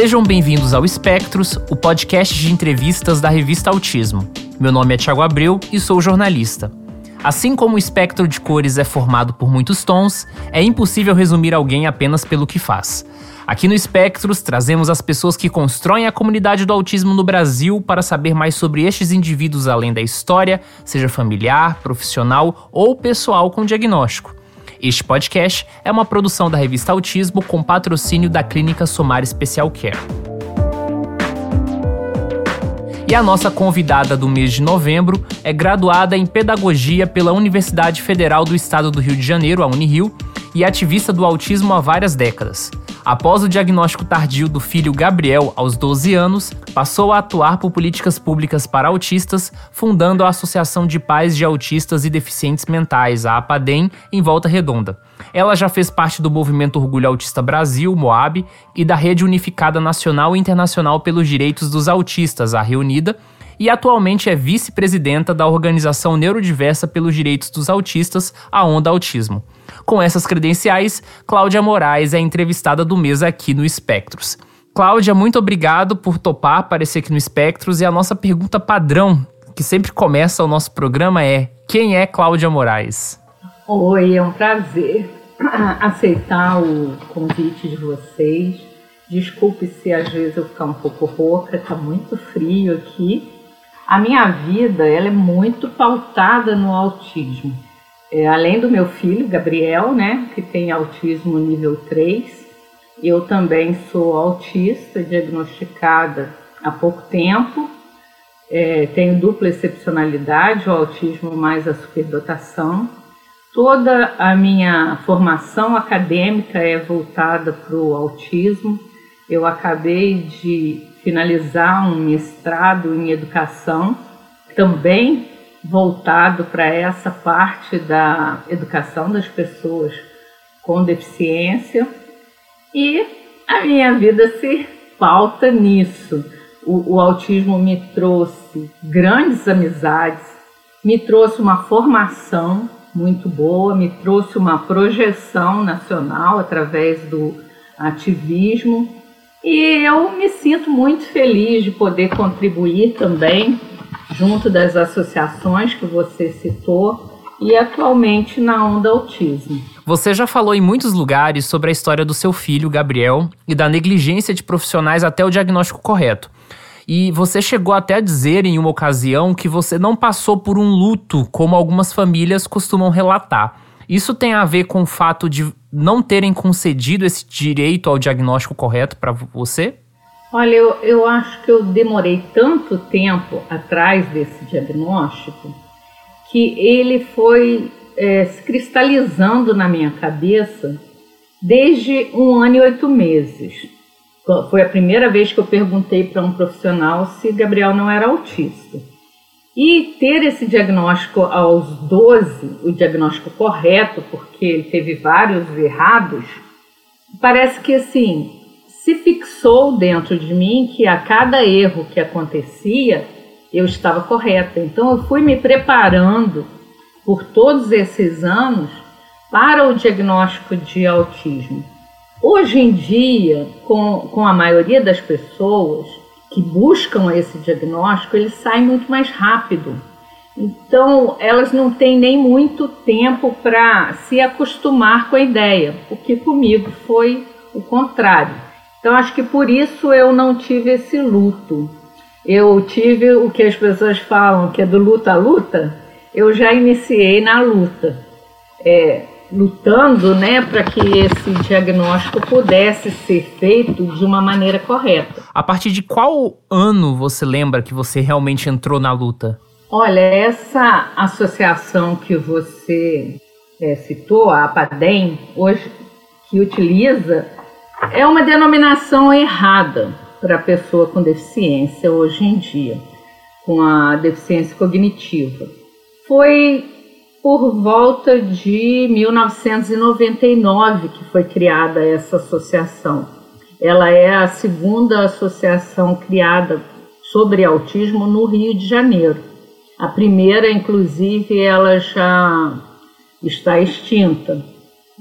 Sejam bem-vindos ao Espectros, o podcast de entrevistas da revista Autismo. Meu nome é Tiago Abreu e sou jornalista. Assim como o espectro de cores é formado por muitos tons, é impossível resumir alguém apenas pelo que faz. Aqui no Espectros, trazemos as pessoas que constroem a comunidade do autismo no Brasil para saber mais sobre estes indivíduos além da história, seja familiar, profissional ou pessoal com diagnóstico. Este podcast é uma produção da revista Autismo com patrocínio da Clínica Somar Special Care. E a nossa convidada do mês de novembro é graduada em Pedagogia pela Universidade Federal do Estado do Rio de Janeiro, a Unirio, e ativista do autismo há várias décadas. Após o diagnóstico tardio do filho Gabriel aos 12 anos, passou a atuar por políticas públicas para autistas, fundando a Associação de Pais de Autistas e Deficientes Mentais, a APADEM, em Volta Redonda. Ela já fez parte do Movimento Orgulho Autista Brasil, MOAB, e da Rede Unificada Nacional e Internacional pelos Direitos dos Autistas, a Reunida, e atualmente é vice-presidenta da Organização Neurodiversa pelos Direitos dos Autistas, a Onda Autismo. Com essas credenciais, Cláudia Moraes é entrevistada do mês aqui no Espectros. Cláudia, muito obrigado por topar aparecer aqui no Espectros e a nossa pergunta padrão, que sempre começa o nosso programa, é: quem é Cláudia Moraes? Oi, é um prazer aceitar o convite de vocês. Desculpe se às vezes eu ficar um pouco rouca, está muito frio aqui. A minha vida ela é muito pautada no autismo. É, além do meu filho, Gabriel, né, que tem autismo nível 3, eu também sou autista, diagnosticada há pouco tempo. É, tenho dupla excepcionalidade, o autismo mais a superdotação. Toda a minha formação acadêmica é voltada para o autismo. Eu acabei de finalizar um mestrado em educação, também voltado para essa parte da educação das pessoas com deficiência. E a minha vida se pauta nisso. O, o autismo me trouxe grandes amizades, me trouxe uma formação muito boa, me trouxe uma projeção nacional através do ativismo e eu me sinto muito feliz de poder contribuir também junto das associações que você citou e atualmente na Onda Autismo. Você já falou em muitos lugares sobre a história do seu filho, Gabriel, e da negligência de profissionais até o diagnóstico correto. E você chegou até a dizer em uma ocasião que você não passou por um luto como algumas famílias costumam relatar. Isso tem a ver com o fato de não terem concedido esse direito ao diagnóstico correto para você? Olha, eu, eu acho que eu demorei tanto tempo atrás desse diagnóstico que ele foi é, se cristalizando na minha cabeça desde um ano e oito meses. Foi a primeira vez que eu perguntei para um profissional se Gabriel não era autista. E ter esse diagnóstico aos 12, o diagnóstico correto, porque ele teve vários errados, parece que assim, se fixou dentro de mim que a cada erro que acontecia, eu estava correta. Então eu fui me preparando por todos esses anos para o diagnóstico de autismo. Hoje em dia, com, com a maioria das pessoas, que buscam esse diagnóstico, ele sai muito mais rápido. Então, elas não têm nem muito tempo para se acostumar com a ideia, o que comigo foi o contrário. Então, acho que por isso eu não tive esse luto. Eu tive o que as pessoas falam, que é do luta a luta, eu já iniciei na luta. É, lutando né, para que esse diagnóstico pudesse ser feito de uma maneira correta. A partir de qual ano você lembra que você realmente entrou na luta? Olha, essa associação que você é, citou, a APADEM, hoje que utiliza, é uma denominação errada para a pessoa com deficiência hoje em dia, com a deficiência cognitiva. Foi por volta de 1999 que foi criada essa associação. Ela é a segunda associação criada sobre autismo no Rio de Janeiro. A primeira, inclusive, ela já está extinta,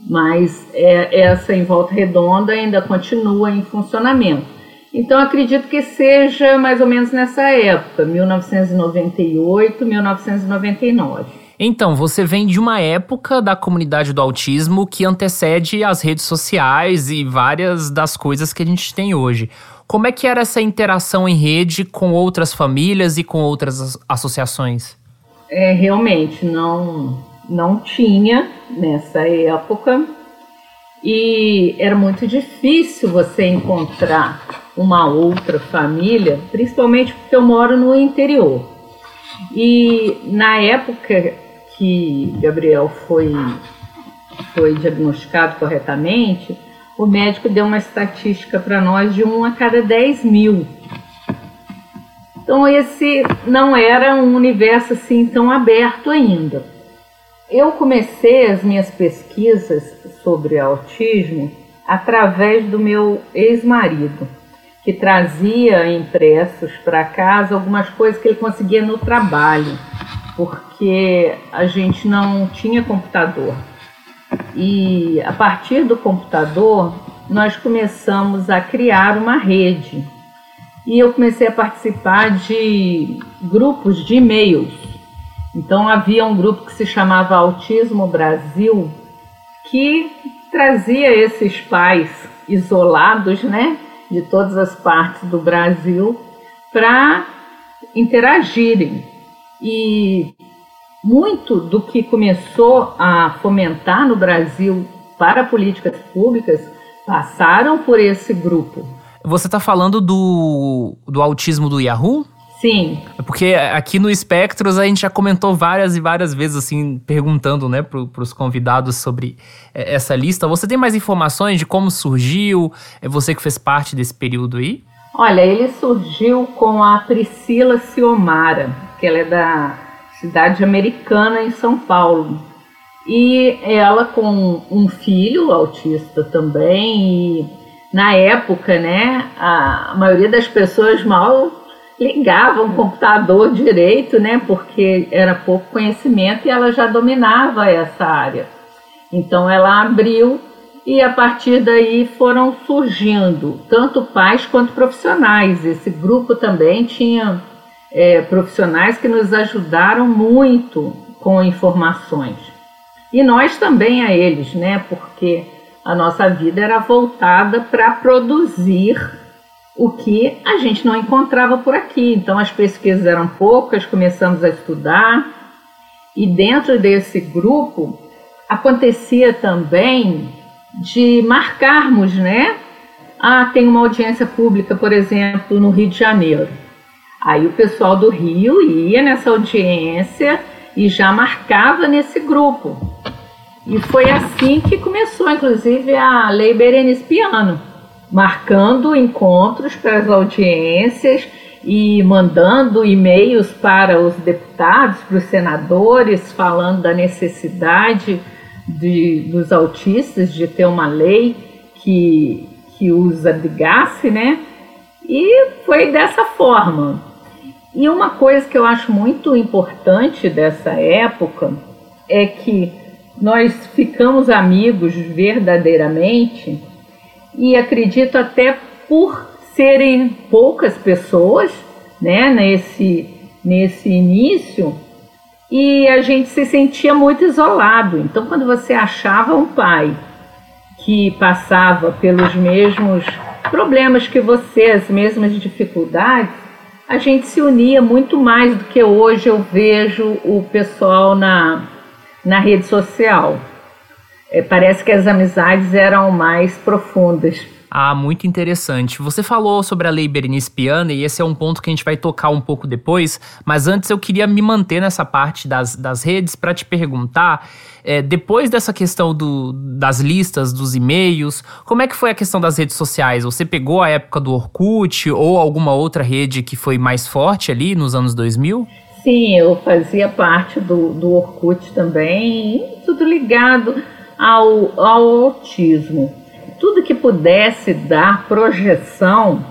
mas é, essa em Volta Redonda ainda continua em funcionamento. Então acredito que seja mais ou menos nessa época, 1998, 1999. Então, você vem de uma época da comunidade do autismo que antecede as redes sociais e várias das coisas que a gente tem hoje. Como é que era essa interação em rede com outras famílias e com outras associações? É, realmente não não tinha nessa época e era muito difícil você encontrar uma outra família, principalmente porque eu moro no interior. E na época que Gabriel foi, foi diagnosticado corretamente, o médico deu uma estatística para nós de um a cada 10 mil. Então esse não era um universo assim tão aberto ainda. Eu comecei as minhas pesquisas sobre autismo através do meu ex-marido, que trazia impressos para casa algumas coisas que ele conseguia no trabalho, porque a gente não tinha computador. E a partir do computador, nós começamos a criar uma rede. E eu comecei a participar de grupos de e-mails então havia um grupo que se chamava Autismo Brasil, que trazia esses pais isolados, né, de todas as partes do Brasil, para interagirem. E muito do que começou a fomentar no Brasil para políticas públicas passaram por esse grupo. Você está falando do, do autismo do Yahoo? Sim. É porque aqui no Espectros a gente já comentou várias e várias vezes, assim, perguntando, né, para os convidados sobre é, essa lista. Você tem mais informações de como surgiu? É você que fez parte desse período aí? Olha, ele surgiu com a Priscila Ciomara, que ela é da cidade americana em São Paulo. E ela com um filho autista também, e na época, né, a maioria das pessoas mal ligava um computador direito, né? Porque era pouco conhecimento e ela já dominava essa área. Então ela abriu e a partir daí foram surgindo tanto pais quanto profissionais. Esse grupo também tinha é, profissionais que nos ajudaram muito com informações. E nós também a eles, né? Porque a nossa vida era voltada para produzir o que a gente não encontrava por aqui. Então as pesquisas eram poucas, começamos a estudar e dentro desse grupo acontecia também de marcarmos, né? Ah, tem uma audiência pública, por exemplo, no Rio de Janeiro. Aí o pessoal do Rio ia nessa audiência e já marcava nesse grupo. E foi assim que começou, inclusive, a Lei Berenice Piano marcando encontros para as audiências e mandando e-mails para os deputados, para os senadores, falando da necessidade de, dos autistas de ter uma lei que, que os abrigasse, né? E foi dessa forma. E uma coisa que eu acho muito importante dessa época é que nós ficamos amigos verdadeiramente e acredito até por serem poucas pessoas, né, nesse nesse início, e a gente se sentia muito isolado. Então, quando você achava um pai que passava pelos mesmos problemas que você, as mesmas dificuldades, a gente se unia muito mais do que hoje eu vejo o pessoal na, na rede social é, parece que as amizades eram mais profundas. Ah, muito interessante. Você falou sobre a lei Berenice Piana e esse é um ponto que a gente vai tocar um pouco depois, mas antes eu queria me manter nessa parte das, das redes para te perguntar, é, depois dessa questão do, das listas, dos e-mails, como é que foi a questão das redes sociais? Você pegou a época do Orkut ou alguma outra rede que foi mais forte ali nos anos 2000? Sim, eu fazia parte do, do Orkut também, tudo ligado ao, ao autismo. Tudo que pudesse dar projeção,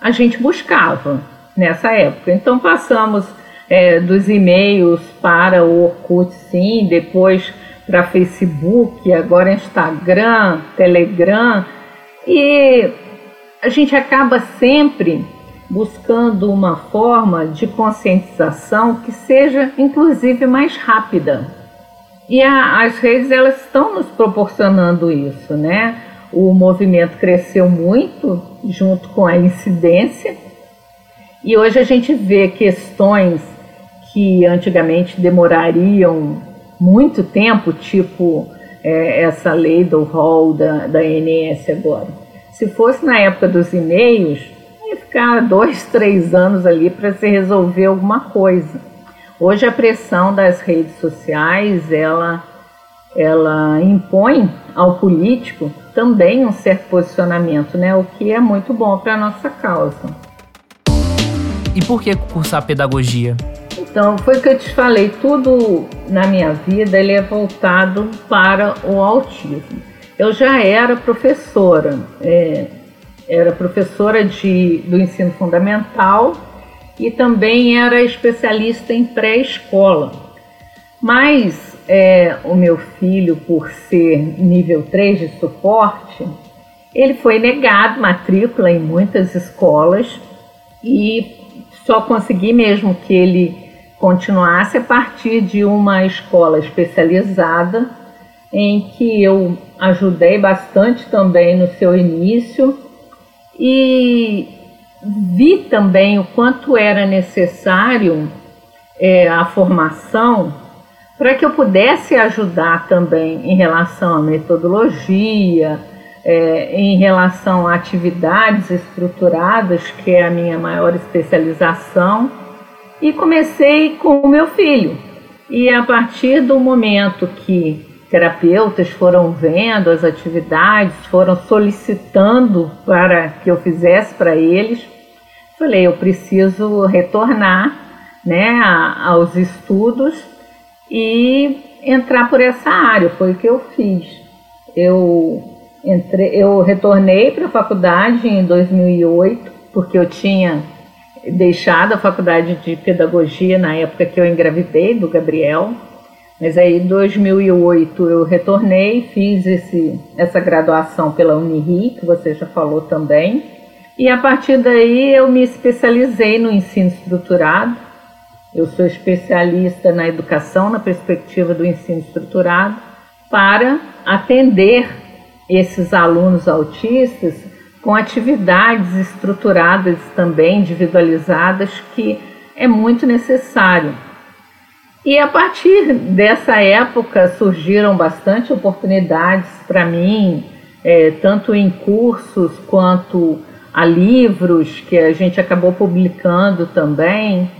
a gente buscava nessa época. Então passamos é, dos e-mails para o Orkut, sim, depois para Facebook, agora Instagram, Telegram. E a gente acaba sempre buscando uma forma de conscientização que seja inclusive mais rápida. E a, as redes elas estão nos proporcionando isso, né? O movimento cresceu muito junto com a incidência e hoje a gente vê questões que antigamente demorariam muito tempo, tipo é, essa lei do rol da, da ANS agora. Se fosse na época dos e-mails, ia ficar dois, três anos ali para se resolver alguma coisa. Hoje a pressão das redes sociais, ela, ela impõe ao político também um certo posicionamento, né? o que é muito bom para a nossa causa. E por que cursar pedagogia? Então, foi o que eu te falei, tudo na minha vida ele é voltado para o autismo. Eu já era professora, é, era professora de, do ensino fundamental e também era especialista em pré-escola. Mas é, o meu filho, por ser nível 3 de suporte, ele foi negado matrícula em muitas escolas e só consegui mesmo que ele continuasse a partir de uma escola especializada em que eu ajudei bastante também no seu início e vi também o quanto era necessário é, a formação para que eu pudesse ajudar também em relação à metodologia, é, em relação a atividades estruturadas, que é a minha maior especialização e comecei com o meu filho. E a partir do momento que terapeutas foram vendo as atividades, foram solicitando para que eu fizesse para eles, falei, eu preciso retornar né, aos estudos e entrar por essa área. Foi o que eu fiz. Eu, entrei, eu retornei para a faculdade em 2008, porque eu tinha deixado a faculdade de pedagogia na época que eu engravidei do Gabriel, mas aí em 2008 eu retornei, fiz esse, essa graduação pela Uniri, que você já falou também, e a partir daí eu me especializei no ensino estruturado. Eu sou especialista na educação na perspectiva do ensino estruturado para atender esses alunos autistas com atividades estruturadas também, individualizadas, que é muito necessário. E a partir dessa época surgiram bastante oportunidades para mim, é, tanto em cursos quanto a livros que a gente acabou publicando também.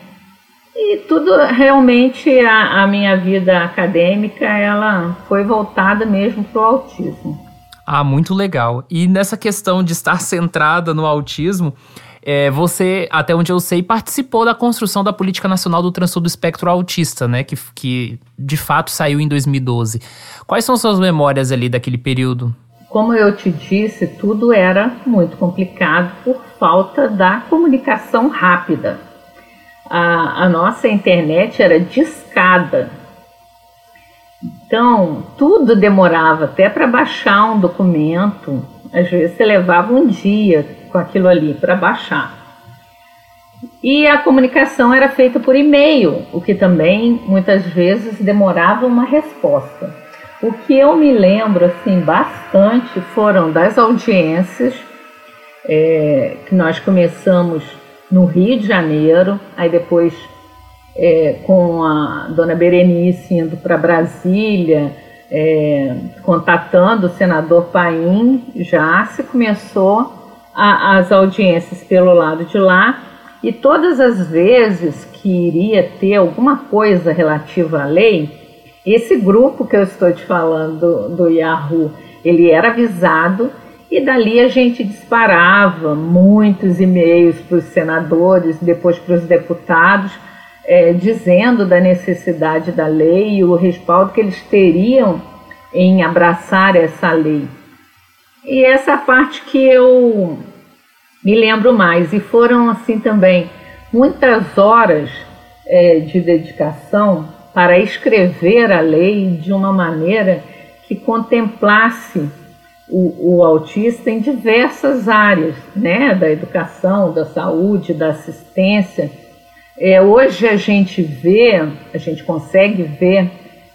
E tudo realmente a, a minha vida acadêmica ela foi voltada mesmo para o autismo. Ah, muito legal. E nessa questão de estar centrada no autismo, é, você, até onde eu sei, participou da construção da Política Nacional do Transtorno do Espectro Autista, né? Que, que de fato saiu em 2012. Quais são suas memórias ali daquele período? Como eu te disse, tudo era muito complicado por falta da comunicação rápida. A, a nossa internet era discada, então, tudo demorava, até para baixar um documento, às vezes você levava um dia com aquilo ali para baixar. E a comunicação era feita por e-mail, o que também muitas vezes demorava uma resposta. O que eu me lembro assim bastante foram das audiências é, que nós começamos no Rio de Janeiro, aí depois é, com a dona Berenice indo para Brasília, é, contatando o senador Paim, já se começou a, as audiências pelo lado de lá, e todas as vezes que iria ter alguma coisa relativa à lei, esse grupo que eu estou te falando do, Yahoo, ele era avisado e dali a gente disparava muitos e-mails para os senadores, depois para os deputados, é, dizendo da necessidade da lei e o respaldo que eles teriam em abraçar essa lei. E essa parte que eu me lembro mais, e foram assim também muitas horas é, de dedicação para escrever a lei de uma maneira que contemplasse o, o, autista em diversas áreas, né, da educação, da saúde, da assistência. É, hoje a gente vê, a gente consegue ver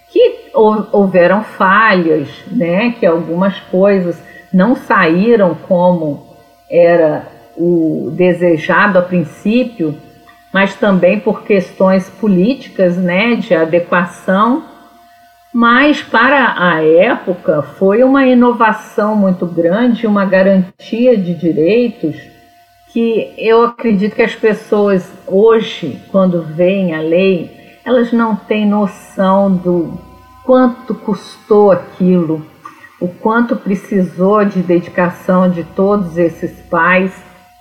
que houveram falhas, né, que algumas coisas não saíram como era o desejado a princípio, mas também por questões políticas, né, de adequação. Mas para a época foi uma inovação muito grande, uma garantia de direitos que eu acredito que as pessoas hoje, quando veem a lei, elas não têm noção do quanto custou aquilo, o quanto precisou de dedicação de todos esses pais,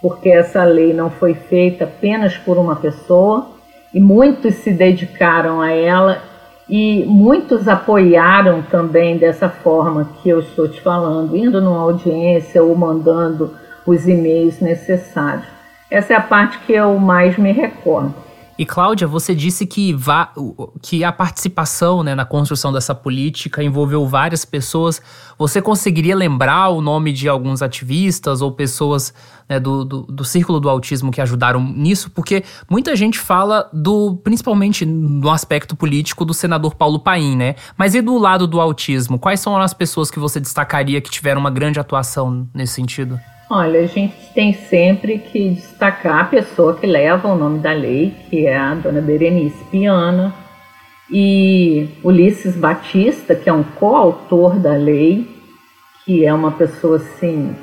porque essa lei não foi feita apenas por uma pessoa, e muitos se dedicaram a ela e muitos apoiaram também dessa forma que eu estou te falando, indo numa audiência ou mandando os e-mails necessários. Essa é a parte que eu mais me recordo. E Cláudia, você disse que, que a participação né, na construção dessa política envolveu várias pessoas. Você conseguiria lembrar o nome de alguns ativistas ou pessoas né, do, do, do, círculo do autismo que ajudaram nisso? Porque muita gente fala do, principalmente no aspecto político, do senador Paulo Paim, né? Mas e do lado do autismo? Quais são as pessoas que você destacaria que tiveram uma grande atuação nesse sentido? Olha, a gente tem sempre que destacar a pessoa que leva o nome da lei, que é a dona Berenice Piana, e Ulisses Batista, que é um coautor da lei, que é uma pessoa assim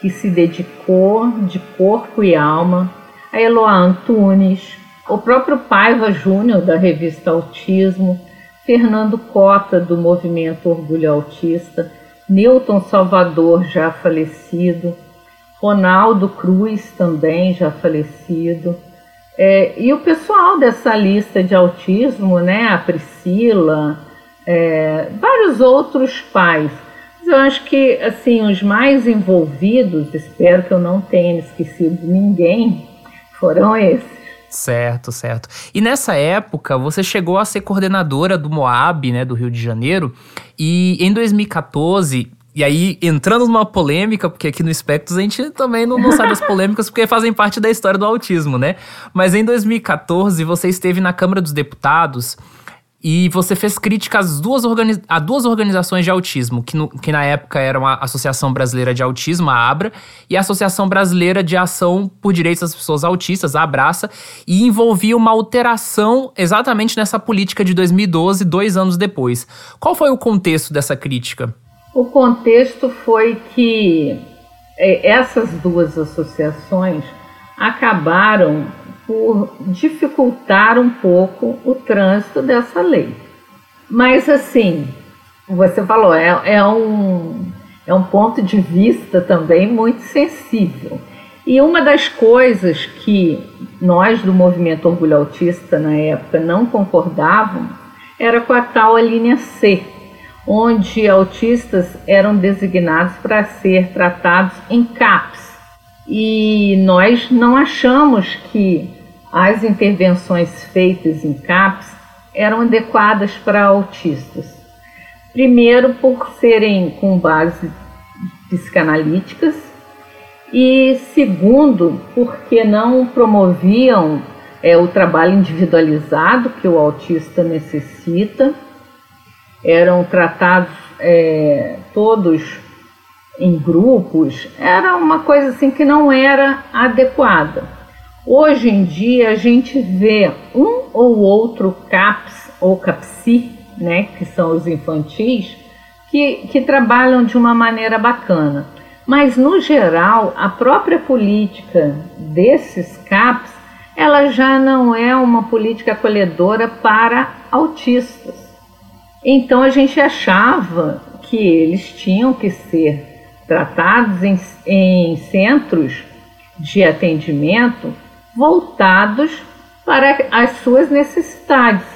que se dedicou de corpo e alma, a Eloá Antunes, o próprio Paiva Júnior da revista Autismo, Fernando Cota do movimento Orgulho Autista, Newton Salvador já falecido, Ronaldo Cruz também já falecido. É, e o pessoal dessa lista de autismo, né, a Priscila, é, vários outros pais. Mas eu acho que assim os mais envolvidos, espero que eu não tenha esquecido ninguém, foram esses. Certo, certo. E nessa época, você chegou a ser coordenadora do Moab, né, do Rio de Janeiro, e em 2014 e aí, entrando numa polêmica, porque aqui no Spectros a gente também não, não sabe as polêmicas, porque fazem parte da história do autismo, né? Mas em 2014, você esteve na Câmara dos Deputados e você fez críticas duas a duas organizações de autismo, que, no, que na época eram a Associação Brasileira de Autismo, a ABRA, e a Associação Brasileira de Ação por Direitos das Pessoas Autistas, a ABRAça, e envolvia uma alteração exatamente nessa política de 2012, dois anos depois. Qual foi o contexto dessa crítica? O contexto foi que é, essas duas associações acabaram por dificultar um pouco o trânsito dessa lei. Mas, assim, você falou, é, é, um, é um ponto de vista também muito sensível. E uma das coisas que nós do movimento Orgulho Autista na época não concordávamos era com a tal a linha C, onde autistas eram designados para ser tratados em CAPS. E nós não achamos que as intervenções feitas em CAPS eram adequadas para autistas. Primeiro, por serem com base psicanalíticas, e segundo, porque não promoviam é, o trabalho individualizado que o autista necessita eram tratados é, todos em grupos, era uma coisa assim que não era adequada. Hoje em dia a gente vê um ou outro CAPS ou CAPSI, né, que são os infantis, que, que trabalham de uma maneira bacana. Mas no geral, a própria política desses CAPS, ela já não é uma política acolhedora para autistas. Então a gente achava que eles tinham que ser tratados em, em centros de atendimento voltados para as suas necessidades,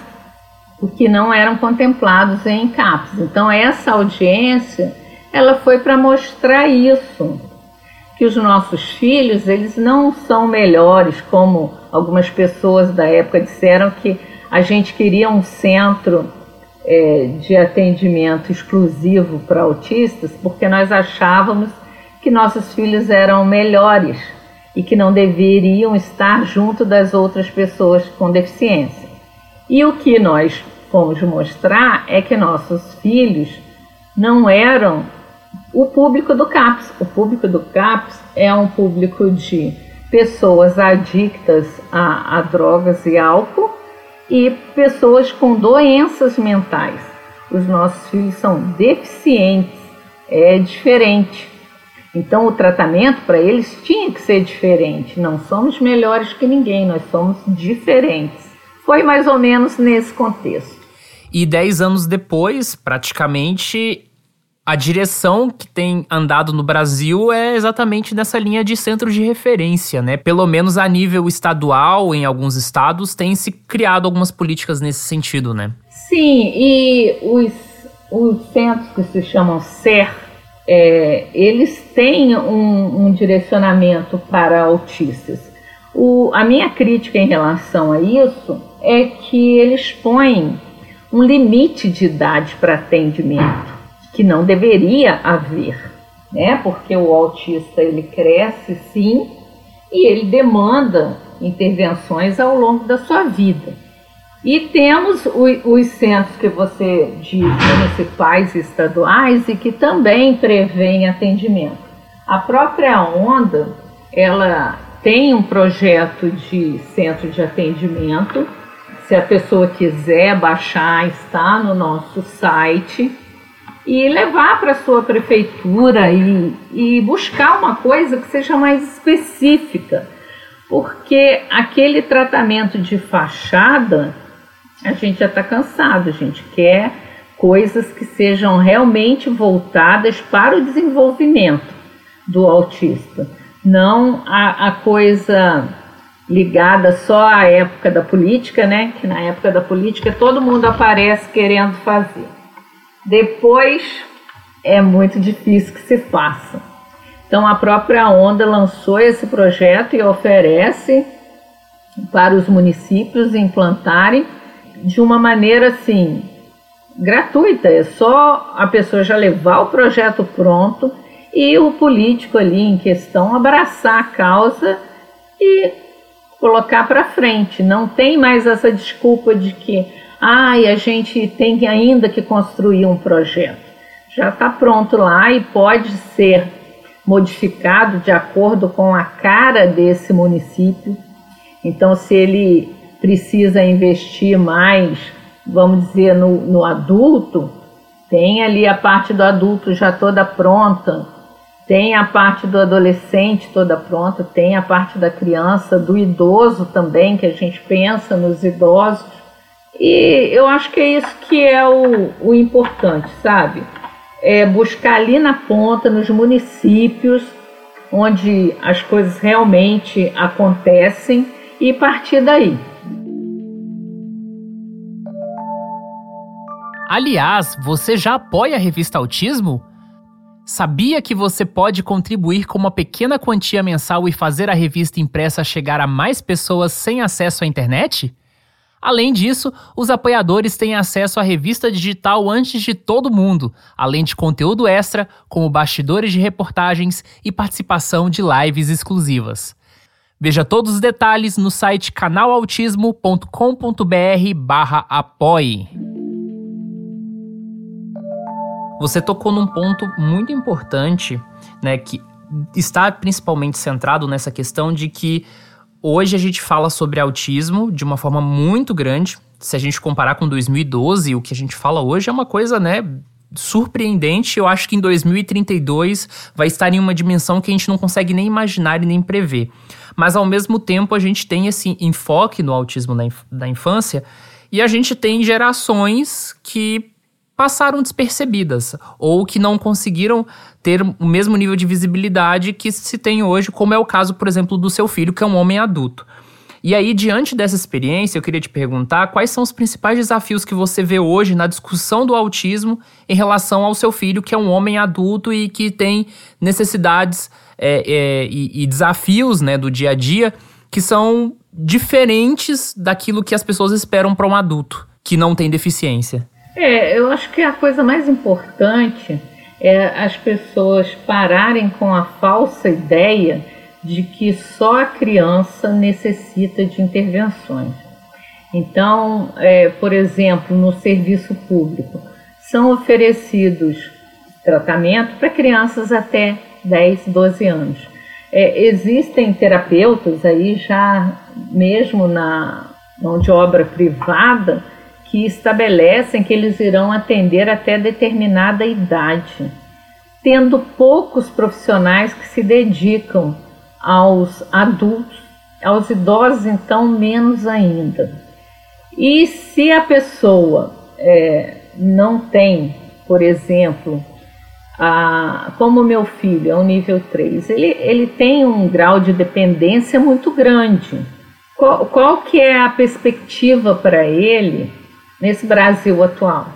o que não eram contemplados em CAPS. Então essa audiência ela foi para mostrar isso, que os nossos filhos eles não são melhores como algumas pessoas da época disseram que a gente queria um centro é, de atendimento exclusivo para autistas, porque nós achávamos que nossos filhos eram melhores e que não deveriam estar junto das outras pessoas com deficiência. E o que nós fomos mostrar é que nossos filhos não eram o público do CAPS. O público do CAPS é um público de pessoas adictas a, a drogas e álcool e pessoas com doenças mentais. Os nossos filhos são deficientes, é diferente. Então o tratamento para eles tinha que ser diferente. Não somos melhores que ninguém, nós somos diferentes. Foi mais ou menos nesse contexto. E dez anos depois, praticamente, a direção que tem andado no Brasil é exatamente nessa linha de centro de referência, né? Pelo menos a nível estadual, em alguns estados, tem se criado algumas políticas nesse sentido, né? Sim, e os, os centros que se chamam SER, é, eles têm um, um direcionamento para autistas. O, a minha crítica em relação a isso é que eles põem um limite de idade para atendimento, que não deveria haver, né? Porque o autista ele cresce sim e ele demanda intervenções ao longo da sua vida. E temos os centros que você diz municipais e estaduais e que também prevêem atendimento. A própria Onda, ela tem um projeto de centro de atendimento se a pessoa quiser baixar, está no nosso site e levar para a sua prefeitura e, e buscar uma coisa que seja mais específica, porque aquele tratamento de fachada a gente já está cansado, a gente quer coisas que sejam realmente voltadas para o desenvolvimento do autista, não a, a coisa ligada só à época da política, né? Que na época da política todo mundo aparece querendo fazer. Depois é muito difícil que se faça. Então a própria Onda lançou esse projeto e oferece para os municípios implantarem de uma maneira assim gratuita. É só a pessoa já levar o projeto pronto e o político ali em questão abraçar a causa e colocar para frente. Não tem mais essa desculpa de que, ai, a gente tem ainda que construir um projeto. Já está pronto lá e pode ser modificado de acordo com a cara desse município. Então, se ele precisa investir mais, vamos dizer, no, no adulto, tem ali a parte do adulto já toda pronta tem a parte do adolescente toda pronta, tem a parte da criança, do idoso também, que a gente pensa nos idosos. E eu acho que é isso que é o, o importante, sabe? É buscar ali na ponta, nos municípios, onde as coisas realmente acontecem e partir daí. Aliás, você já apoia a revista Autismo? Sabia que você pode contribuir com uma pequena quantia mensal e fazer a revista impressa chegar a mais pessoas sem acesso à internet? Além disso, os apoiadores têm acesso à revista digital antes de todo mundo, além de conteúdo extra, como bastidores de reportagens e participação de lives exclusivas. Veja todos os detalhes no site canalautismo.com.br/apoie. Você tocou num ponto muito importante, né, que está principalmente centrado nessa questão de que hoje a gente fala sobre autismo de uma forma muito grande. Se a gente comparar com 2012, o que a gente fala hoje é uma coisa, né, surpreendente. Eu acho que em 2032 vai estar em uma dimensão que a gente não consegue nem imaginar e nem prever. Mas ao mesmo tempo a gente tem esse enfoque no autismo da, inf da infância e a gente tem gerações que passaram despercebidas ou que não conseguiram ter o mesmo nível de visibilidade que se tem hoje, como é o caso, por exemplo, do seu filho, que é um homem adulto. E aí, diante dessa experiência, eu queria te perguntar quais são os principais desafios que você vê hoje na discussão do autismo em relação ao seu filho, que é um homem adulto e que tem necessidades é, é, e, e desafios né, do dia a dia que são diferentes daquilo que as pessoas esperam para um adulto que não tem deficiência. É, eu acho que a coisa mais importante é as pessoas pararem com a falsa ideia de que só a criança necessita de intervenções. Então, é, por exemplo, no serviço público, são oferecidos tratamento para crianças até 10, 12 anos. É, existem terapeutas aí já mesmo na mão de obra privada que estabelecem que eles irão atender até determinada idade, tendo poucos profissionais que se dedicam aos adultos, aos idosos, então, menos ainda. E se a pessoa é, não tem, por exemplo, a, como meu filho é um nível 3, ele, ele tem um grau de dependência muito grande. Qual, qual que é a perspectiva para ele nesse Brasil atual?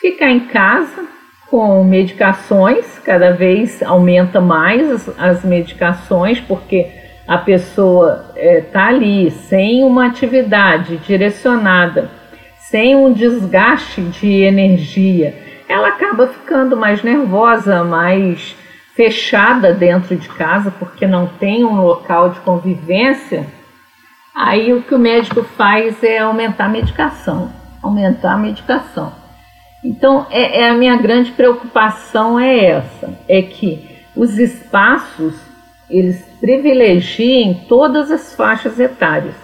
Ficar em casa com medicações, cada vez aumenta mais as, as medicações, porque a pessoa está é, tá ali sem uma atividade direcionada, sem um desgaste de energia, ela acaba ficando mais nervosa, mais fechada dentro de casa, porque não tem um local de convivência Aí o que o médico faz é aumentar a medicação, aumentar a medicação. Então, é, é, a minha grande preocupação é essa, é que os espaços eles privilegiem todas as faixas etárias.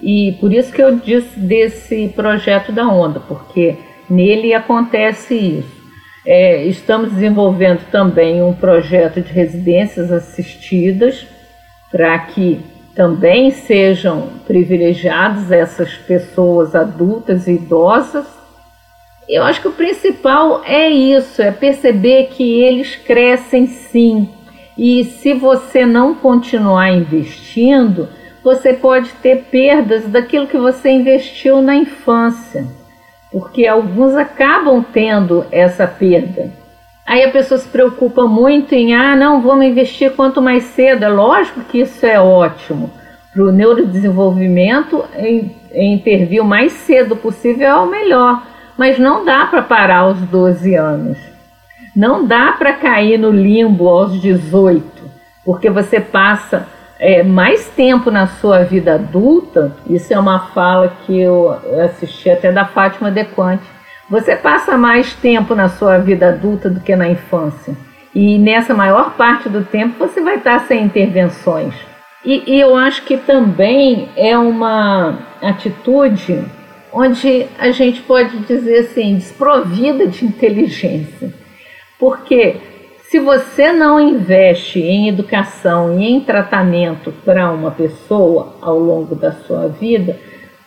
E por isso que eu disse desse projeto da Onda, porque nele acontece isso. É, estamos desenvolvendo também um projeto de residências assistidas para que também sejam privilegiados essas pessoas adultas e idosas. Eu acho que o principal é isso, é perceber que eles crescem sim. E se você não continuar investindo, você pode ter perdas daquilo que você investiu na infância, porque alguns acabam tendo essa perda. Aí a pessoa se preocupa muito em, ah, não, vamos investir quanto mais cedo. É lógico que isso é ótimo. Para o neurodesenvolvimento, em, intervir o mais cedo possível é o melhor. Mas não dá para parar aos 12 anos. Não dá para cair no limbo aos 18, porque você passa é, mais tempo na sua vida adulta. Isso é uma fala que eu assisti até da Fátima Dequante você passa mais tempo na sua vida adulta do que na infância. E nessa maior parte do tempo você vai estar sem intervenções. E, e eu acho que também é uma atitude onde a gente pode dizer assim, desprovida de inteligência. Porque se você não investe em educação e em tratamento para uma pessoa ao longo da sua vida,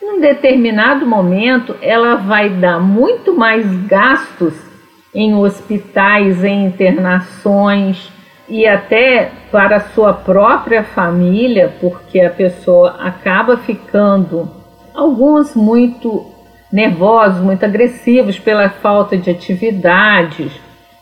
em determinado momento ela vai dar muito mais gastos em hospitais, em internações e até para a sua própria família, porque a pessoa acaba ficando alguns muito nervosos, muito agressivos pela falta de atividades,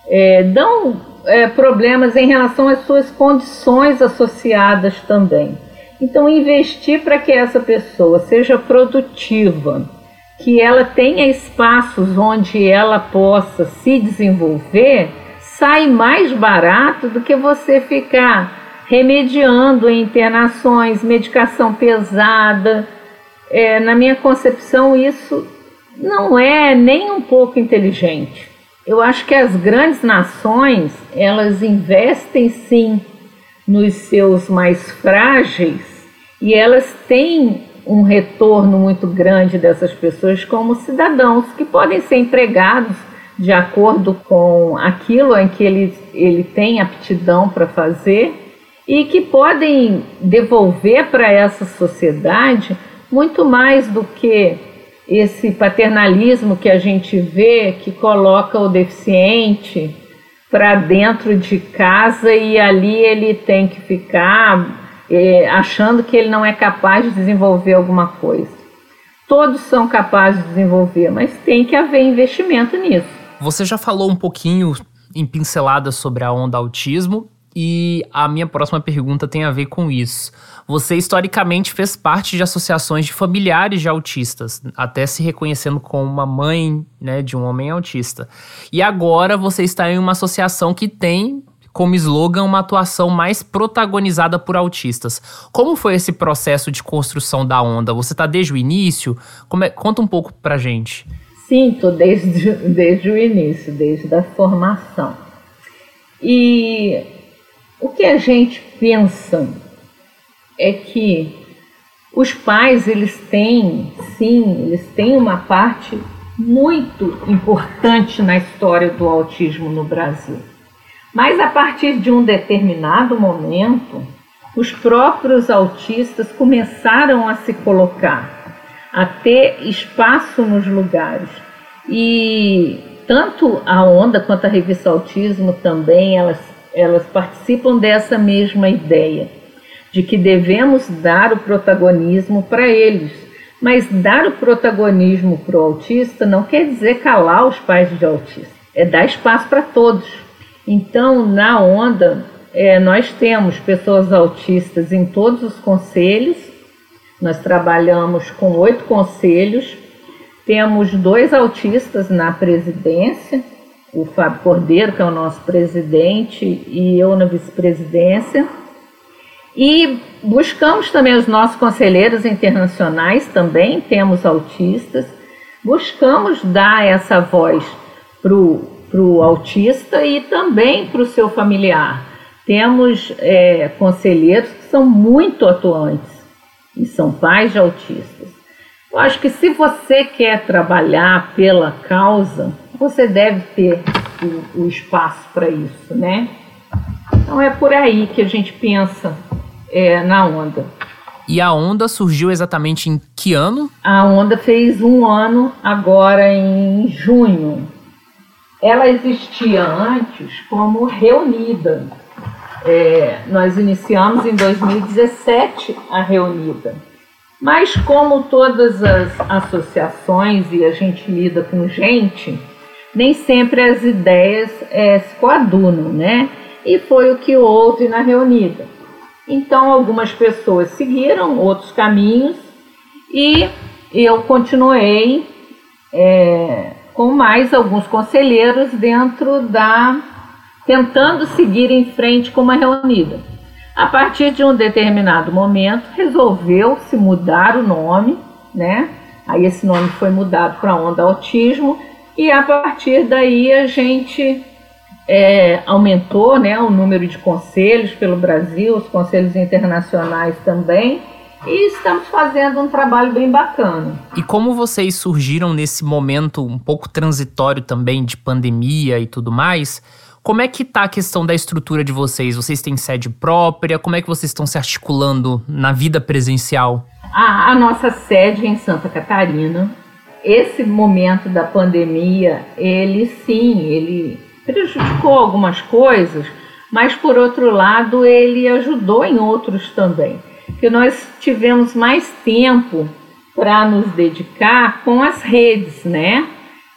é, dão é, problemas em relação às suas condições associadas também. Então, investir para que essa pessoa seja produtiva, que ela tenha espaços onde ela possa se desenvolver, sai mais barato do que você ficar remediando em internações, medicação pesada. É, na minha concepção, isso não é nem um pouco inteligente. Eu acho que as grandes nações, elas investem sim nos seus mais frágeis e elas têm um retorno muito grande dessas pessoas como cidadãos que podem ser empregados de acordo com aquilo em que ele, ele tem aptidão para fazer e que podem devolver para essa sociedade muito mais do que esse paternalismo que a gente vê que coloca o deficiente para dentro de casa e ali ele tem que ficar é, achando que ele não é capaz de desenvolver alguma coisa. Todos são capazes de desenvolver, mas tem que haver investimento nisso. Você já falou um pouquinho em pinceladas sobre a onda autismo e a minha próxima pergunta tem a ver com isso. Você historicamente fez parte de associações de familiares de autistas, até se reconhecendo como uma mãe né, de um homem autista. E agora você está em uma associação que tem como slogan uma atuação mais protagonizada por autistas. Como foi esse processo de construção da onda? Você está desde o início? É, conta um pouco pra gente. Sim, estou desde, desde o início, desde a formação. E o que a gente pensa é que os pais, eles têm, sim, eles têm uma parte muito importante na história do autismo no Brasil. Mas a partir de um determinado momento, os próprios autistas começaram a se colocar, a ter espaço nos lugares. E tanto a Onda quanto a revista Autismo também, elas, elas participam dessa mesma ideia de que devemos dar o protagonismo para eles. Mas dar o protagonismo para o autista não quer dizer calar os pais de autista, é dar espaço para todos. Então, na onda, é, nós temos pessoas autistas em todos os conselhos, nós trabalhamos com oito conselhos, temos dois autistas na presidência, o Fábio Cordeiro, que é o nosso presidente, e eu na vice-presidência. E buscamos também os nossos conselheiros internacionais, também temos autistas. Buscamos dar essa voz para o autista e também para o seu familiar. Temos é, conselheiros que são muito atuantes e são pais de autistas. Eu acho que se você quer trabalhar pela causa, você deve ter o, o espaço para isso, né? Então é por aí que a gente pensa é, na onda. E a onda surgiu exatamente em que ano? A onda fez um ano agora em junho. Ela existia antes como reunida. É, nós iniciamos em 2017 a reunida. Mas como todas as associações e a gente lida com gente, nem sempre as ideias é, se coadunam, né? E foi o que houve na reunida. Então, algumas pessoas seguiram outros caminhos e eu continuei é, com mais alguns conselheiros dentro da. tentando seguir em frente com uma reunida. A partir de um determinado momento, resolveu se mudar o nome, né? Aí esse nome foi mudado para Onda Autismo e a partir daí a gente é, aumentou né, o número de conselhos pelo Brasil, os conselhos internacionais também, e estamos fazendo um trabalho bem bacana. E como vocês surgiram nesse momento um pouco transitório também de pandemia e tudo mais, como é que tá a questão da estrutura de vocês? Vocês têm sede própria? Como é que vocês estão se articulando na vida presencial? A, a nossa sede é em Santa Catarina. Esse momento da pandemia, ele sim, ele prejudicou algumas coisas, mas por outro lado ele ajudou em outros também. Que nós tivemos mais tempo para nos dedicar com as redes, né?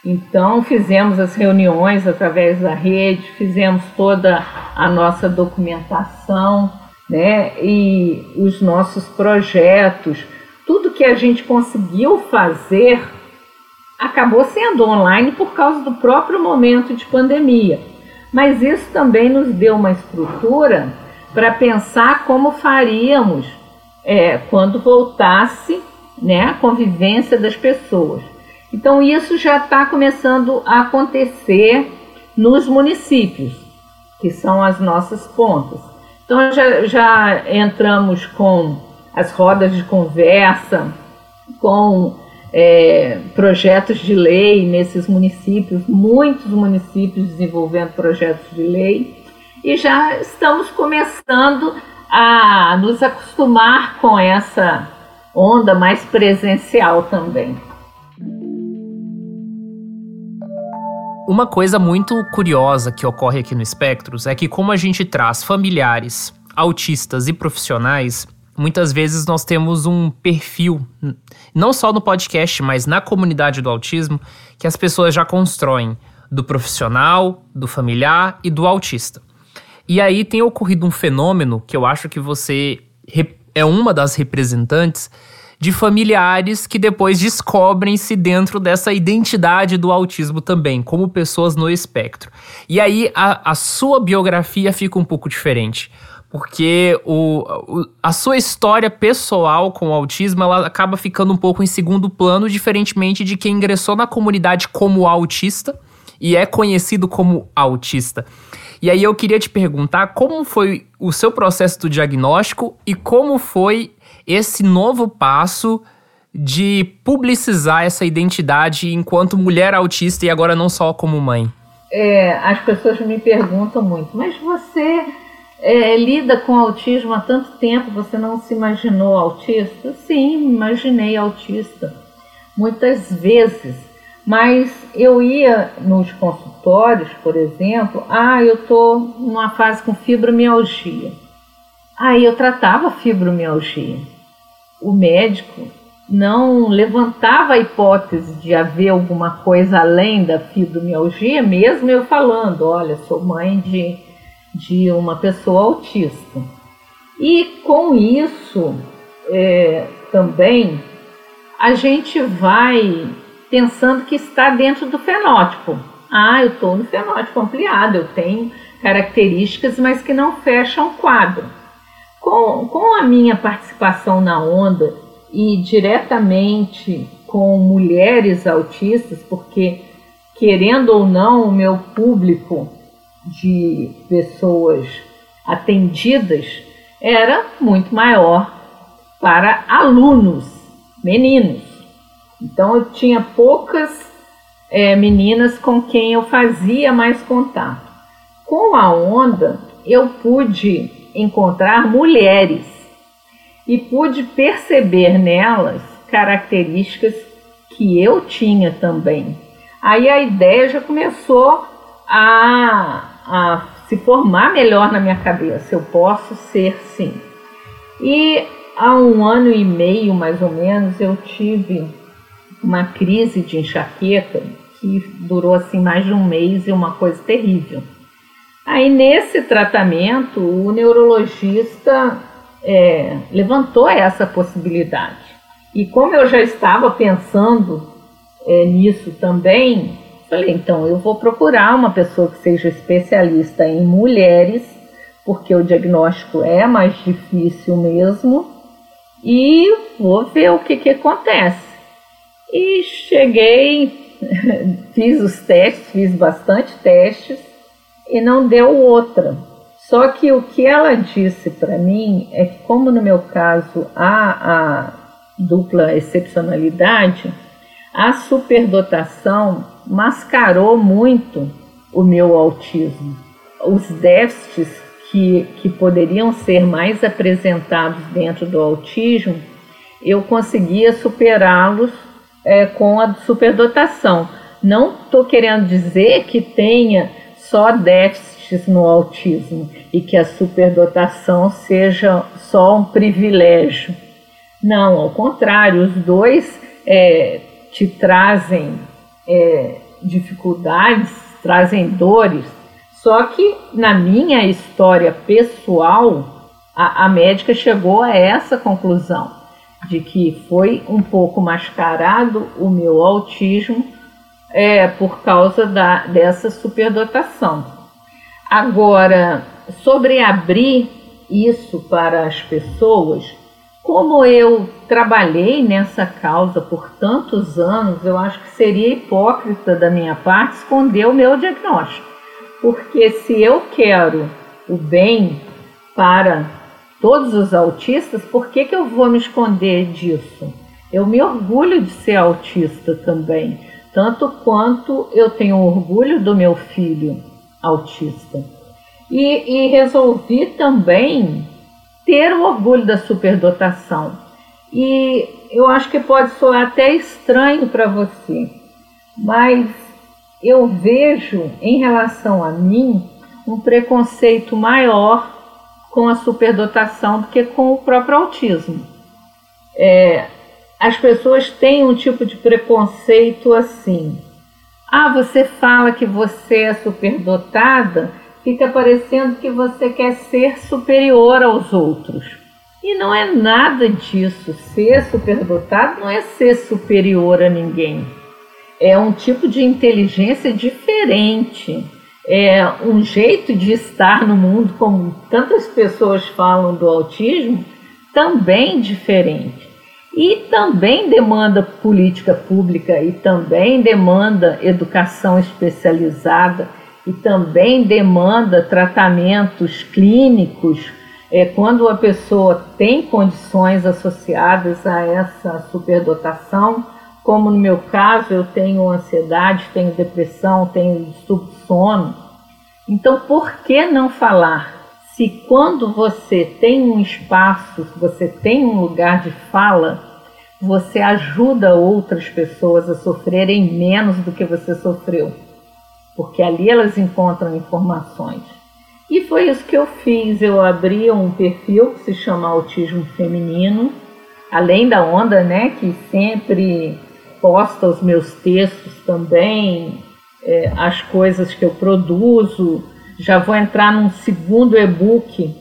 Então fizemos as reuniões através da rede, fizemos toda a nossa documentação, né? E os nossos projetos, tudo que a gente conseguiu fazer acabou sendo online por causa do próprio momento de pandemia. Mas isso também nos deu uma estrutura para pensar como faríamos é, quando voltasse né, a convivência das pessoas. Então, isso já está começando a acontecer nos municípios, que são as nossas pontas. Então, já, já entramos com as rodas de conversa, com é, projetos de lei nesses municípios, muitos municípios desenvolvendo projetos de lei, e já estamos começando a nos acostumar com essa onda mais presencial também. Uma coisa muito curiosa que ocorre aqui no Espectros é que, como a gente traz familiares, autistas e profissionais, muitas vezes nós temos um perfil, não só no podcast, mas na comunidade do autismo, que as pessoas já constroem do profissional, do familiar e do autista. E aí tem ocorrido um fenômeno que eu acho que você é uma das representantes de familiares que depois descobrem-se dentro dessa identidade do autismo também, como pessoas no espectro. E aí a, a sua biografia fica um pouco diferente. Porque o, o, a sua história pessoal com o autismo ela acaba ficando um pouco em segundo plano, diferentemente de quem ingressou na comunidade como autista e é conhecido como autista. E aí eu queria te perguntar como foi o seu processo do diagnóstico e como foi esse novo passo de publicizar essa identidade enquanto mulher autista e agora não só como mãe? É, as pessoas me perguntam muito, mas você é, lida com autismo há tanto tempo, você não se imaginou autista? Sim, imaginei autista muitas vezes, mas eu ia nos consultórios, por exemplo, ah, eu estou numa fase com fibromialgia. Aí eu tratava fibromialgia o médico não levantava a hipótese de haver alguma coisa além da fibromialgia, mesmo eu falando, olha, sou mãe de, de uma pessoa autista. E com isso é, também a gente vai pensando que está dentro do fenótipo. Ah, eu estou no fenótipo ampliado, eu tenho características, mas que não fecham o quadro. Com, com a minha participação na onda e diretamente com mulheres autistas, porque querendo ou não, o meu público de pessoas atendidas era muito maior para alunos, meninos. Então eu tinha poucas é, meninas com quem eu fazia mais contato. Com a onda, eu pude encontrar mulheres e pude perceber nelas características que eu tinha também. Aí a ideia já começou a, a se formar melhor na minha cabeça. Eu posso ser sim. E há um ano e meio, mais ou menos, eu tive uma crise de enxaqueca que durou assim mais de um mês e uma coisa terrível. Aí, nesse tratamento, o neurologista é, levantou essa possibilidade. E como eu já estava pensando é, nisso também, falei: então eu vou procurar uma pessoa que seja especialista em mulheres, porque o diagnóstico é mais difícil mesmo, e vou ver o que, que acontece. E cheguei, fiz os testes, fiz bastante testes e não deu outra. Só que o que ela disse para mim é que, como no meu caso há a dupla excepcionalidade, a superdotação mascarou muito o meu autismo. Os déficits que, que poderiam ser mais apresentados dentro do autismo, eu conseguia superá-los é, com a superdotação. Não estou querendo dizer que tenha só déficits no autismo e que a superdotação seja só um privilégio. Não, ao contrário, os dois é, te trazem é, dificuldades, trazem dores. Só que na minha história pessoal, a, a médica chegou a essa conclusão de que foi um pouco mascarado o meu autismo é, por causa da, dessa superdotação. Agora, sobre abrir isso para as pessoas, como eu trabalhei nessa causa por tantos anos, eu acho que seria hipócrita da minha parte esconder o meu diagnóstico. Porque se eu quero o bem para todos os autistas, por que, que eu vou me esconder disso? Eu me orgulho de ser autista também tanto quanto eu tenho orgulho do meu filho autista. E, e resolvi também ter o orgulho da superdotação. E eu acho que pode soar até estranho para você, mas eu vejo em relação a mim um preconceito maior com a superdotação do que com o próprio autismo. É, as pessoas têm um tipo de preconceito assim. Ah, você fala que você é superdotada, fica parecendo que você quer ser superior aos outros. E não é nada disso. Ser superdotado não é ser superior a ninguém. É um tipo de inteligência diferente. É um jeito de estar no mundo, como tantas pessoas falam do autismo, também diferente. E também demanda política pública, e também demanda educação especializada, e também demanda tratamentos clínicos é, quando a pessoa tem condições associadas a essa superdotação, como no meu caso, eu tenho ansiedade, tenho depressão, tenho distúrbio de sono. Então, por que não falar? Se quando você tem um espaço, você tem um lugar de fala, você ajuda outras pessoas a sofrerem menos do que você sofreu, porque ali elas encontram informações. E foi isso que eu fiz. Eu abri um perfil que se chama Autismo Feminino, além da onda, né, que sempre posta os meus textos também, é, as coisas que eu produzo. Já vou entrar num segundo e-book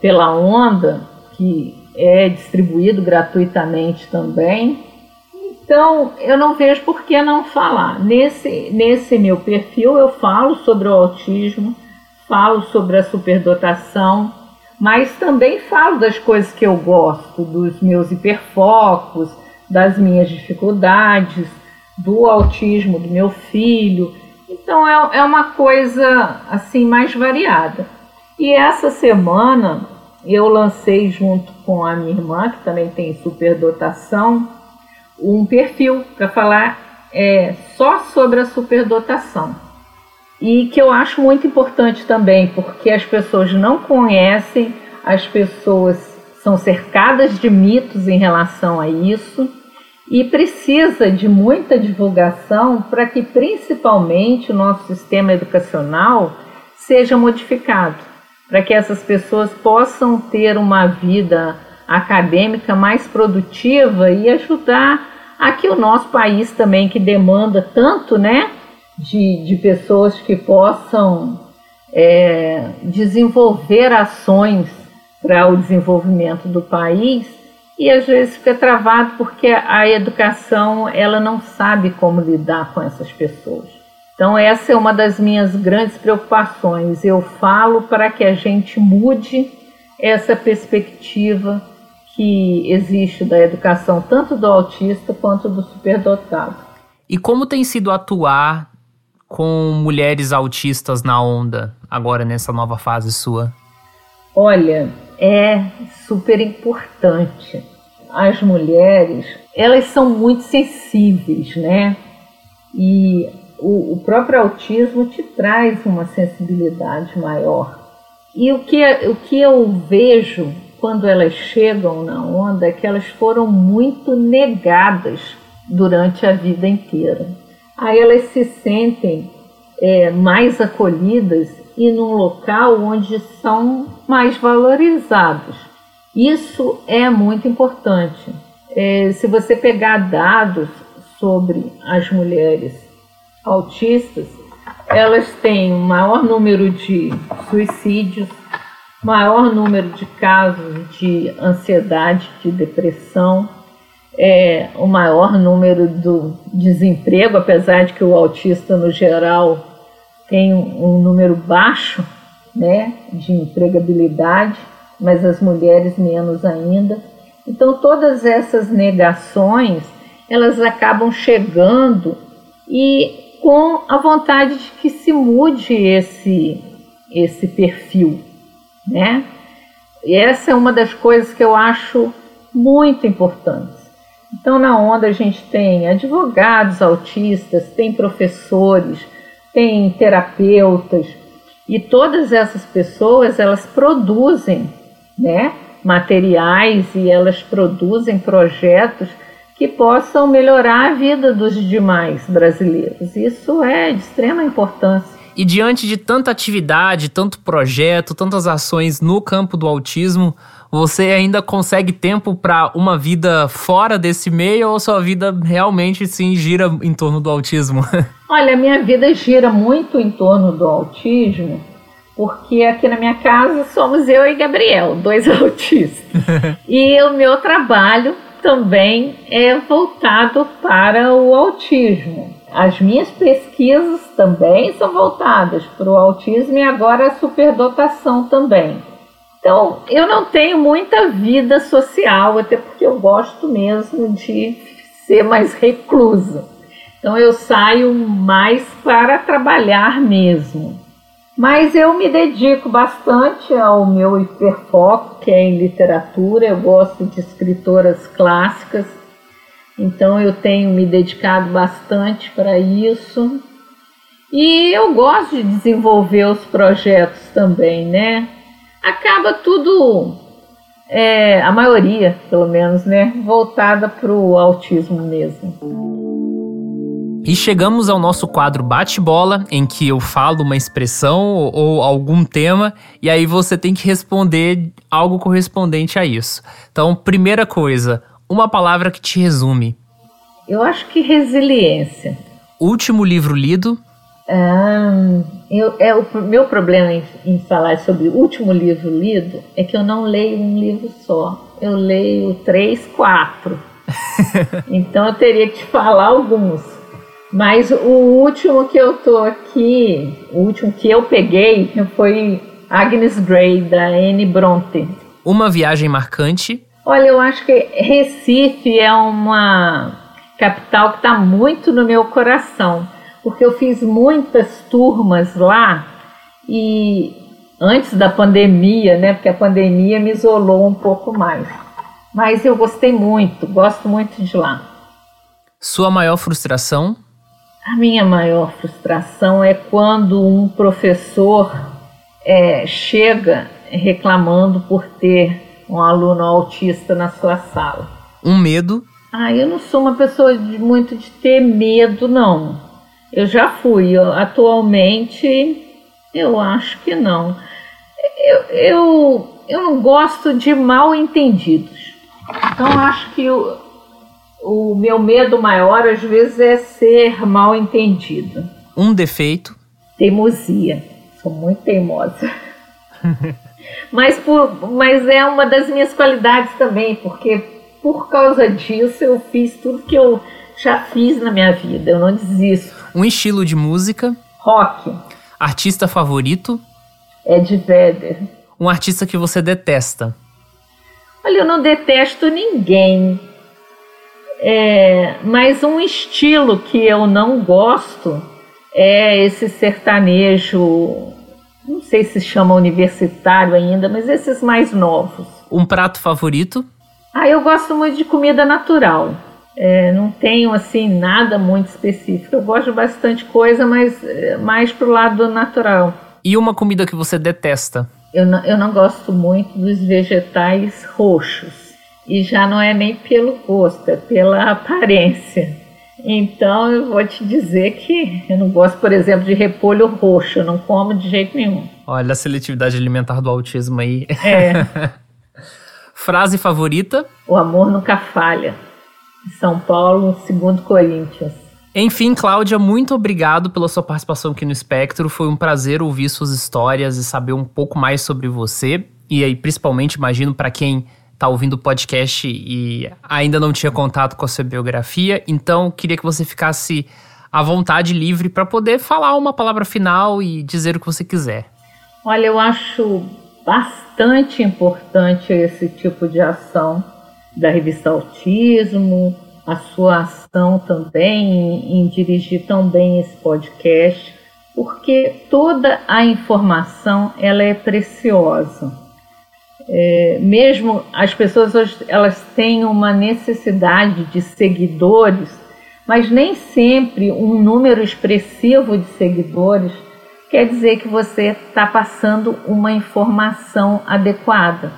pela Onda, que é distribuído gratuitamente também. Então, eu não vejo por que não falar. Nesse, nesse meu perfil, eu falo sobre o autismo, falo sobre a superdotação, mas também falo das coisas que eu gosto, dos meus hiperfocos, das minhas dificuldades, do autismo do meu filho. Então é, é uma coisa assim mais variada. E essa semana eu lancei junto com a minha irmã, que também tem superdotação, um perfil para falar é, só sobre a superdotação. E que eu acho muito importante também, porque as pessoas não conhecem, as pessoas são cercadas de mitos em relação a isso e precisa de muita divulgação para que principalmente o nosso sistema educacional seja modificado, para que essas pessoas possam ter uma vida acadêmica mais produtiva e ajudar aqui o nosso país também que demanda tanto, né, de, de pessoas que possam é, desenvolver ações para o desenvolvimento do país e às vezes fica travado porque a educação ela não sabe como lidar com essas pessoas. Então essa é uma das minhas grandes preocupações. Eu falo para que a gente mude essa perspectiva que existe da educação tanto do autista quanto do superdotado. E como tem sido atuar com mulheres autistas na onda agora nessa nova fase sua? Olha, é super importante. As mulheres, elas são muito sensíveis, né? E o, o próprio autismo te traz uma sensibilidade maior. E o que, o que eu vejo quando elas chegam na onda é que elas foram muito negadas durante a vida inteira aí elas se sentem é, mais acolhidas e num local onde são mais valorizados. Isso é muito importante. É, se você pegar dados sobre as mulheres autistas, elas têm um maior número de suicídios, maior número de casos de ansiedade, de depressão, é, o maior número do desemprego, apesar de que o autista no geral tem um, número baixo né, de empregabilidade, mas as mulheres menos ainda. Então todas essas negações elas acabam chegando e com a vontade de que se mude esse esse perfil, né? E essa é uma das coisas que eu acho muito importante. Então, na onda, a gente tem advogados autistas, tem professores, tem terapeutas, e todas essas pessoas elas produzem né, materiais e elas produzem projetos que possam melhorar a vida dos demais brasileiros. Isso é de extrema importância. E diante de tanta atividade, tanto projeto, tantas ações no campo do autismo, você ainda consegue tempo para uma vida fora desse meio ou sua vida realmente sim gira em torno do autismo? Olha, minha vida gira muito em torno do autismo, porque aqui na minha casa somos eu e Gabriel, dois autistas. e o meu trabalho também é voltado para o autismo. As minhas pesquisas também são voltadas para o autismo e agora a superdotação também. Então, eu não tenho muita vida social, até porque eu gosto mesmo de ser mais reclusa. Então, eu saio mais para trabalhar mesmo. Mas eu me dedico bastante ao meu hiperfoco, que é em literatura. Eu gosto de escritoras clássicas, então eu tenho me dedicado bastante para isso. E eu gosto de desenvolver os projetos também, né? Acaba tudo, é, a maioria, pelo menos, né? Voltada para o autismo mesmo. E chegamos ao nosso quadro bate-bola, em que eu falo uma expressão ou, algum tema e aí você tem que responder algo correspondente a isso. Então, primeira coisa, uma palavra que te resume. Eu acho que resiliência. Último livro lido? Ah, eu, é, o meu problema em, em falar sobre o último livro lido é que eu não leio um livro só. Eu leio três, quatro. então eu teria que te falar alguns. Mas o último que eu tô aqui, o último que eu peguei foi Agnes Grey, da Anne Bronte. Uma viagem marcante? Olha, eu acho que Recife é uma capital que está muito no meu coração, porque eu fiz muitas turmas lá e antes da pandemia, né? Porque a pandemia me isolou um pouco mais. Mas eu gostei muito, gosto muito de lá. Sua maior frustração? A minha maior frustração é quando um professor é, chega reclamando por ter um aluno autista na sua sala. Um medo? Ah, eu não sou uma pessoa de, muito de ter medo, não. Eu já fui. Eu, atualmente, eu acho que não. Eu, eu, eu não gosto de mal entendidos. Então, acho que eu, o meu medo maior às vezes é ser mal entendido. Um defeito? Teimosia. Sou muito teimosa. mas, por, mas é uma das minhas qualidades também, porque por causa disso eu fiz tudo que eu já fiz na minha vida. Eu não desisto. Um estilo de música? Rock. Artista favorito? Ed Vedder. Um artista que você detesta? Olha, eu não detesto ninguém é, mas um estilo que eu não gosto é esse sertanejo, não sei se chama universitário ainda, mas esses mais novos. Um prato favorito? Ah, eu gosto muito de comida natural. É, não tenho assim nada muito específico. Eu gosto de bastante coisa, mas é, mais pro lado natural. E uma comida que você detesta? Eu não, eu não gosto muito dos vegetais roxos e já não é nem pelo gosto, é pela aparência. Então eu vou te dizer que eu não gosto, por exemplo, de repolho roxo, eu não como de jeito nenhum. Olha a seletividade alimentar do autismo aí. É. Frase favorita? O amor nunca falha. São Paulo, segundo Coríntios. Enfim, Cláudia, muito obrigado pela sua participação aqui no Espectro. Foi um prazer ouvir suas histórias e saber um pouco mais sobre você. E aí, principalmente, imagino, para quem tá ouvindo o podcast e ainda não tinha contato com a sua biografia, então queria que você ficasse à vontade, livre, para poder falar uma palavra final e dizer o que você quiser. Olha, eu acho bastante importante esse tipo de ação da revista Autismo, a sua ação também em, em dirigir tão bem esse podcast, porque toda a informação ela é preciosa. É, mesmo as pessoas hoje elas têm uma necessidade de seguidores, mas nem sempre um número expressivo de seguidores quer dizer que você está passando uma informação adequada.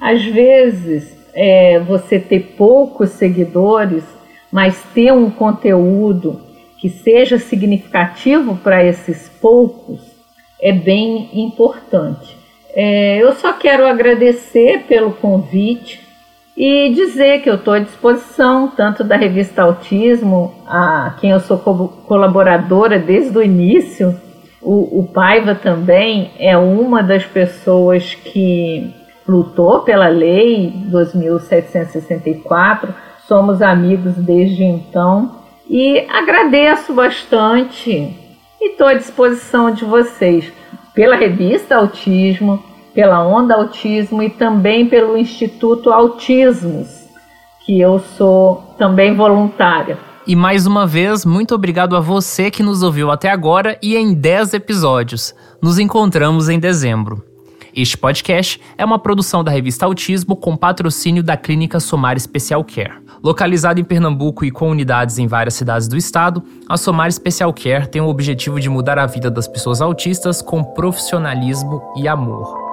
Às vezes, é, você ter poucos seguidores, mas ter um conteúdo que seja significativo para esses poucos é bem importante. É, eu só quero agradecer pelo convite e dizer que eu estou à disposição tanto da revista Autismo, a quem eu sou co colaboradora desde o início, O, o Paiva também é uma das pessoas que lutou pela lei 2764. Somos amigos desde então e agradeço bastante e estou à disposição de vocês pela revista Autismo, pela Onda Autismo e também pelo Instituto Autismos, que eu sou também voluntária. E mais uma vez, muito obrigado a você que nos ouviu até agora e em 10 episódios. Nos encontramos em dezembro. Este podcast é uma produção da revista Autismo com patrocínio da Clínica Somar Special Care. Localizada em Pernambuco e com unidades em várias cidades do estado, a Somar Special Care tem o objetivo de mudar a vida das pessoas autistas com profissionalismo e amor.